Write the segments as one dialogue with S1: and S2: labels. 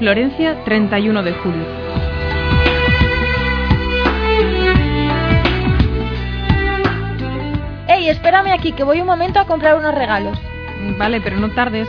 S1: Florencia, 31 de julio.
S2: ¡Ey, espérame aquí, que voy un momento a comprar unos regalos!
S1: Vale, pero no tardes.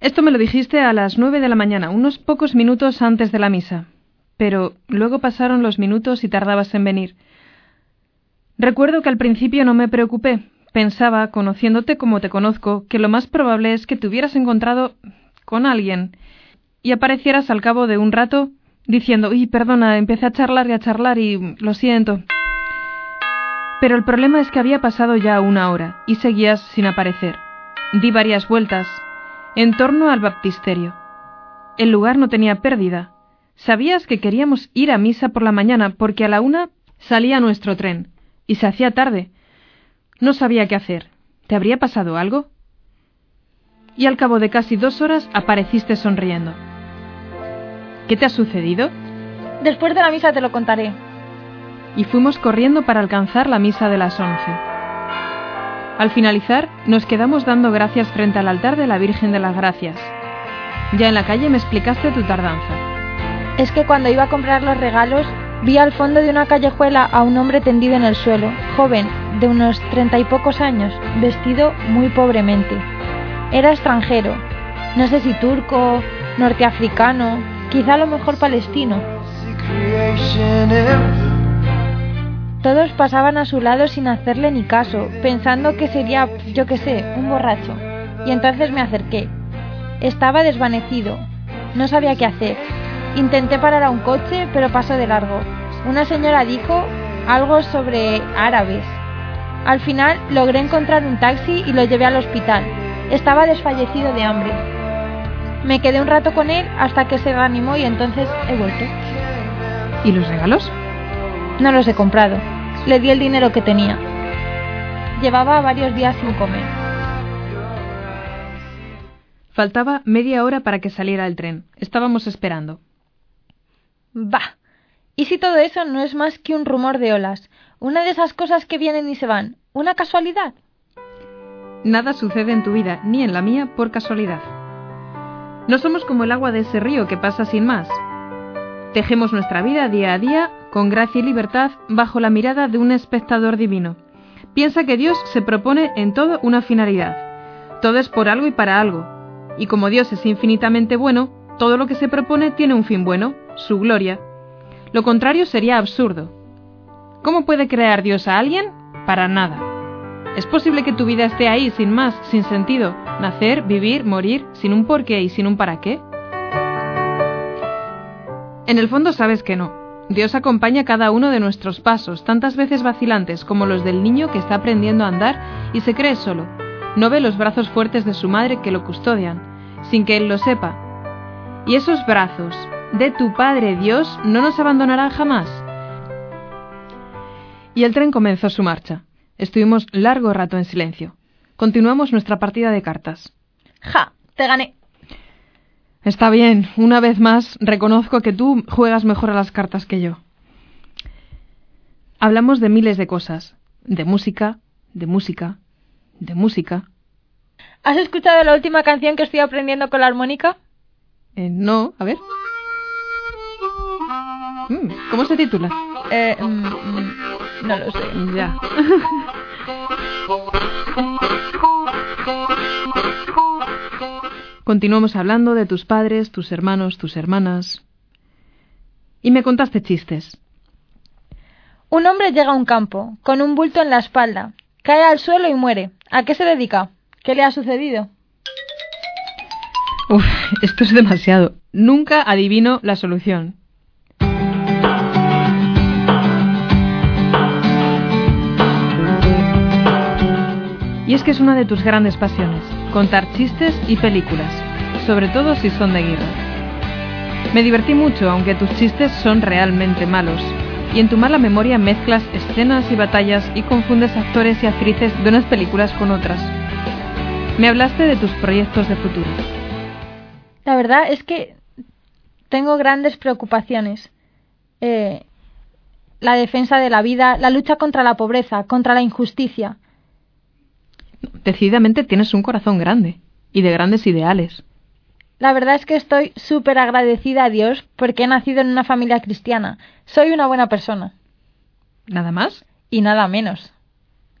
S1: Esto me lo dijiste a las nueve de la mañana, unos pocos minutos antes de la misa. Pero luego pasaron los minutos y tardabas en venir. Recuerdo que al principio no me preocupé. Pensaba, conociéndote como te conozco, que lo más probable es que te hubieras encontrado con alguien y aparecieras al cabo de un rato diciendo, uy, perdona, empecé a charlar y a charlar y lo siento. Pero el problema es que había pasado ya una hora y seguías sin aparecer. Di varias vueltas en torno al baptisterio. El lugar no tenía pérdida. Sabías que queríamos ir a misa por la mañana porque a la una salía nuestro tren y se hacía tarde. No sabía qué hacer. ¿Te habría pasado algo? Y al cabo de casi dos horas apareciste sonriendo. ¿Qué te ha sucedido?
S2: Después de la misa te lo contaré.
S1: Y fuimos corriendo para alcanzar la misa de las once. Al finalizar, nos quedamos dando gracias frente al altar de la Virgen de las Gracias. Ya en la calle me explicaste tu tardanza.
S2: Es que cuando iba a comprar los regalos, vi al fondo de una callejuela a un hombre tendido en el suelo, joven, de unos treinta y pocos años, vestido muy pobremente. Era extranjero, no sé si turco, norteafricano, quizá a lo mejor palestino. Todos pasaban a su lado sin hacerle ni caso, pensando que sería, yo qué sé, un borracho. Y entonces me acerqué. Estaba desvanecido. No sabía qué hacer. Intenté parar a un coche, pero pasó de largo. Una señora dijo algo sobre árabes. Al final logré encontrar un taxi y lo llevé al hospital. Estaba desfallecido de hambre. Me quedé un rato con él hasta que se reanimó y entonces he vuelto.
S1: ¿Y los regalos?
S2: No los he comprado. Le di el dinero que tenía. Llevaba varios días sin comer.
S1: Faltaba media hora para que saliera el tren. Estábamos esperando.
S2: Bah. ¿Y si todo eso no es más que un rumor de olas? Una de esas cosas que vienen y se van. ¿Una casualidad?
S1: Nada sucede en tu vida, ni en la mía, por casualidad. No somos como el agua de ese río que pasa sin más. Tejemos nuestra vida día a día, con gracia y libertad, bajo la mirada de un espectador divino. Piensa que Dios se propone en todo una finalidad. Todo es por algo y para algo. Y como Dios es infinitamente bueno, todo lo que se propone tiene un fin bueno, su gloria. Lo contrario sería absurdo. ¿Cómo puede crear Dios a alguien? Para nada. ¿Es posible que tu vida esté ahí sin más, sin sentido? Nacer, vivir, morir, sin un porqué y sin un para qué? En el fondo sabes que no. Dios acompaña cada uno de nuestros pasos, tantas veces vacilantes como los del niño que está aprendiendo a andar y se cree solo. No ve los brazos fuertes de su madre que lo custodian, sin que él lo sepa. Y esos brazos de tu Padre Dios no nos abandonarán jamás. Y el tren comenzó su marcha. Estuvimos largo rato en silencio. Continuamos nuestra partida de cartas.
S2: ¡Ja! Te gané.
S1: Está bien, una vez más reconozco que tú juegas mejor a las cartas que yo. Hablamos de miles de cosas, de música, de música, de música.
S2: ¿Has escuchado la última canción que estoy aprendiendo con la armónica?
S1: Eh, no, a ver. Mm, ¿Cómo se titula?
S2: Eh, mm, mm, no lo sé.
S1: Ya. Continuamos hablando de tus padres, tus hermanos, tus hermanas. Y me contaste chistes.
S2: Un hombre llega a un campo, con un bulto en la espalda. Cae al suelo y muere. ¿A qué se dedica? ¿Qué le ha sucedido?
S1: Uf, esto es demasiado. nunca adivino la solución. Y es que es una de tus grandes pasiones, contar chistes y películas, sobre todo si son de guerra. Me divertí mucho, aunque tus chistes son realmente malos, y en tu mala memoria mezclas escenas y batallas y confundes actores y actrices de unas películas con otras. Me hablaste de tus proyectos de futuro.
S2: La verdad es que tengo grandes preocupaciones. Eh, la defensa de la vida, la lucha contra la pobreza, contra la injusticia.
S1: Decididamente tienes un corazón grande y de grandes ideales.
S2: La verdad es que estoy súper agradecida a Dios porque he nacido en una familia cristiana. Soy una buena persona.
S1: ¿Nada más?
S2: Y nada menos.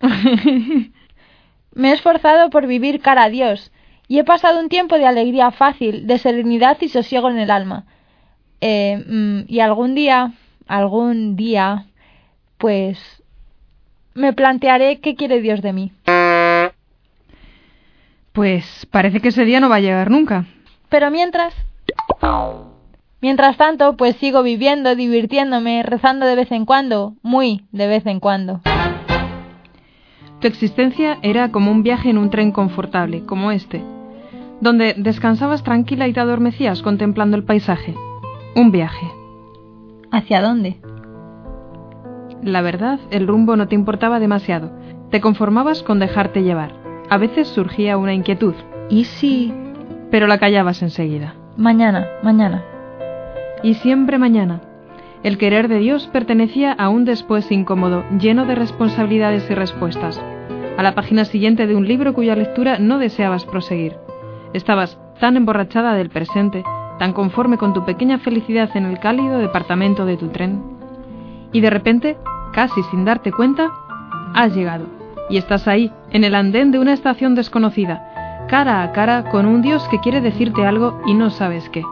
S2: Me he esforzado por vivir cara a Dios y he pasado un tiempo de alegría fácil, de serenidad y sosiego en el alma. Eh, mm, y algún día, algún día, pues me plantearé qué quiere Dios de mí.
S1: Pues parece que ese día no va a llegar nunca.
S2: Pero mientras... Mientras tanto, pues sigo viviendo, divirtiéndome, rezando de vez en cuando, muy de vez en cuando.
S1: Tu existencia era como un viaje en un tren confortable, como este, donde descansabas tranquila y te adormecías contemplando el paisaje. Un viaje.
S2: ¿Hacia dónde?
S1: La verdad, el rumbo no te importaba demasiado. Te conformabas con dejarte llevar. A veces surgía una inquietud.
S2: ¿Y si...?
S1: Pero la callabas enseguida.
S2: Mañana, mañana.
S1: Y siempre mañana. El querer de Dios pertenecía a un después incómodo, lleno de responsabilidades y respuestas, a la página siguiente de un libro cuya lectura no deseabas proseguir. Estabas tan emborrachada del presente, tan conforme con tu pequeña felicidad en el cálido departamento de tu tren. Y de repente, casi sin darte cuenta, has llegado. Y estás ahí, en el andén de una estación desconocida, cara a cara con un Dios que quiere decirte algo y no sabes qué.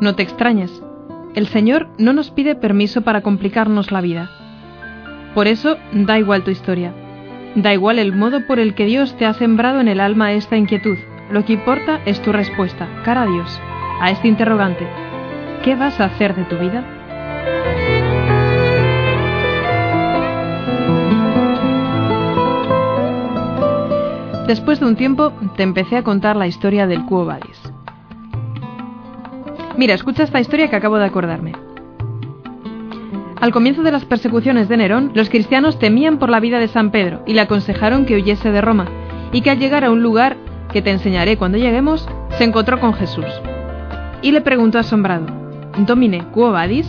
S1: No te extrañes, el Señor no nos pide permiso para complicarnos la vida. Por eso, da igual tu historia. Da igual el modo por el que Dios te ha sembrado en el alma esta inquietud. Lo que importa es tu respuesta, cara a Dios, a este interrogante. ¿Qué vas a hacer de tu vida? Después de un tiempo, te empecé a contar la historia del Quo Vadis. Mira, escucha esta historia que acabo de acordarme. Al comienzo de las persecuciones de Nerón, los cristianos temían por la vida de San Pedro y le aconsejaron que huyese de Roma, y que al llegar a un lugar que te enseñaré cuando lleguemos, se encontró con Jesús. Y le preguntó asombrado, Domine, quo vadis?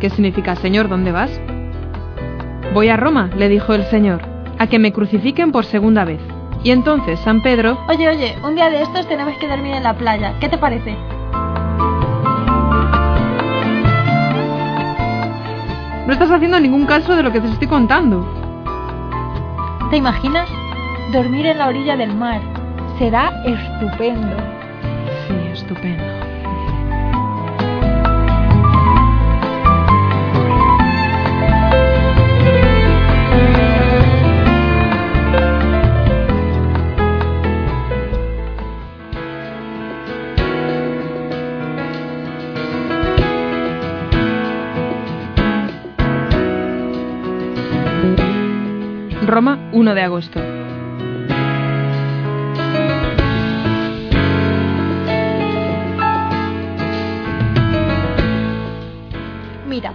S1: ¿Qué significa, Señor, dónde vas? Voy a Roma, le dijo el Señor, a que me crucifiquen por segunda vez. Y entonces San Pedro...
S2: Oye, oye, un día de estos tenemos que dormir en la playa. ¿Qué te parece?
S1: No estás haciendo ningún caso de lo que te estoy contando.
S2: ¿Te imaginas? Dormir en la orilla del mar. Será estupendo.
S1: Sí, estupendo. Roma, 1 de agosto.
S2: Mira,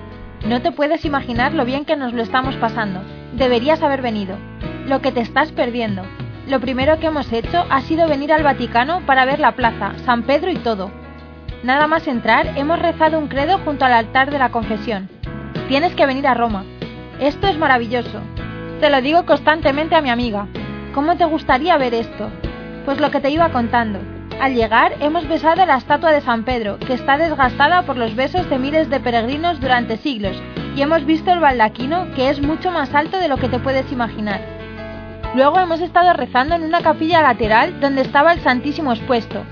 S2: no te puedes imaginar lo bien que nos lo estamos pasando. Deberías haber venido. Lo que te estás perdiendo. Lo primero que hemos hecho ha sido venir al Vaticano para ver la plaza, San Pedro y todo. Nada más entrar, hemos rezado un credo junto al altar de la confesión. Tienes que venir a Roma. Esto es maravilloso. Te lo digo constantemente a mi amiga. ¿Cómo te gustaría ver esto? Pues lo que te iba contando. Al llegar hemos besado la estatua de San Pedro, que está desgastada por los besos de miles de peregrinos durante siglos, y hemos visto el baldaquino, que es mucho más alto de lo que te puedes imaginar. Luego hemos estado rezando en una capilla lateral donde estaba el Santísimo expuesto.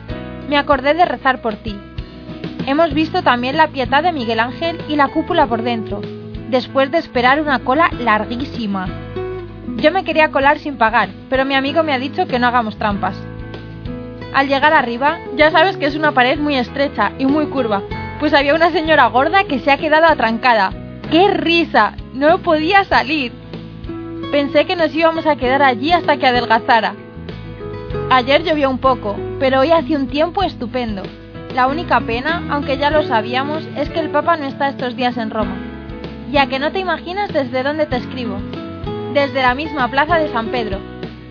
S2: Me acordé de rezar por ti. Hemos visto también la pietad de Miguel Ángel y la cúpula por dentro, después de esperar una cola larguísima. Yo me quería colar sin pagar, pero mi amigo me ha dicho que no hagamos trampas. Al llegar arriba, ya sabes que es una pared muy estrecha y muy curva, pues había una señora gorda que se ha quedado atrancada. ¡Qué risa! No podía salir. Pensé que nos íbamos a quedar allí hasta que adelgazara. Ayer llovió un poco, pero hoy hace un tiempo estupendo. La única pena, aunque ya lo sabíamos, es que el Papa no está estos días en Roma. Ya que no te imaginas desde dónde te escribo. Desde la misma plaza de San Pedro.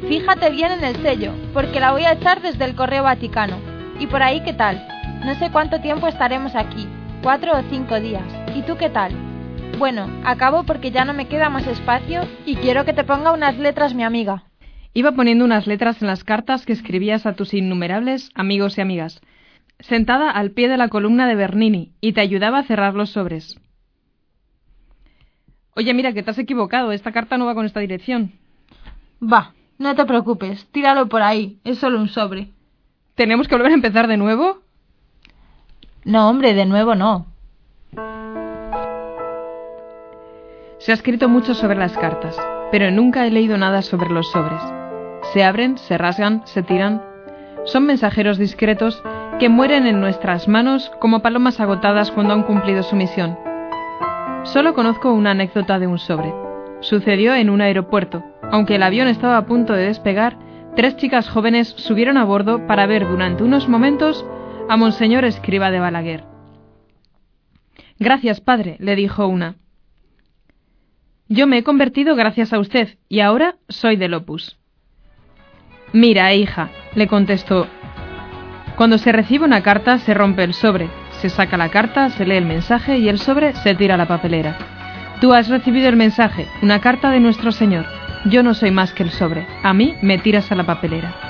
S2: Fíjate bien en el sello, porque la voy a echar desde el Correo Vaticano. ¿Y por ahí qué tal? No sé cuánto tiempo estaremos aquí, cuatro o cinco días. ¿Y tú qué tal? Bueno, acabo porque ya no me queda más espacio y quiero que te ponga unas letras mi amiga.
S1: Iba poniendo unas letras en las cartas que escribías a tus innumerables amigos y amigas, sentada al pie de la columna de Bernini, y te ayudaba a cerrar los sobres. Oye, mira, que te has equivocado. Esta carta no va con esta dirección.
S2: Va, no te preocupes. Tíralo por ahí. Es solo un sobre.
S1: ¿Tenemos que volver a empezar de nuevo?
S2: No, hombre, de nuevo no.
S1: Se ha escrito mucho sobre las cartas, pero nunca he leído nada sobre los sobres. Se abren, se rasgan, se tiran. Son mensajeros discretos que mueren en nuestras manos como palomas agotadas cuando han cumplido su misión. Solo conozco una anécdota de un sobre. Sucedió en un aeropuerto. Aunque el avión estaba a punto de despegar, tres chicas jóvenes subieron a bordo para ver durante unos momentos a Monseñor Escriba de Balaguer. Gracias, padre, le dijo una. Yo me he convertido gracias a usted y ahora soy del Opus. Mira, hija, le contestó. Cuando se recibe una carta se rompe el sobre, se saca la carta, se lee el mensaje y el sobre se tira a la papelera. Tú has recibido el mensaje, una carta de nuestro Señor. Yo no soy más que el sobre. A mí me tiras a la papelera.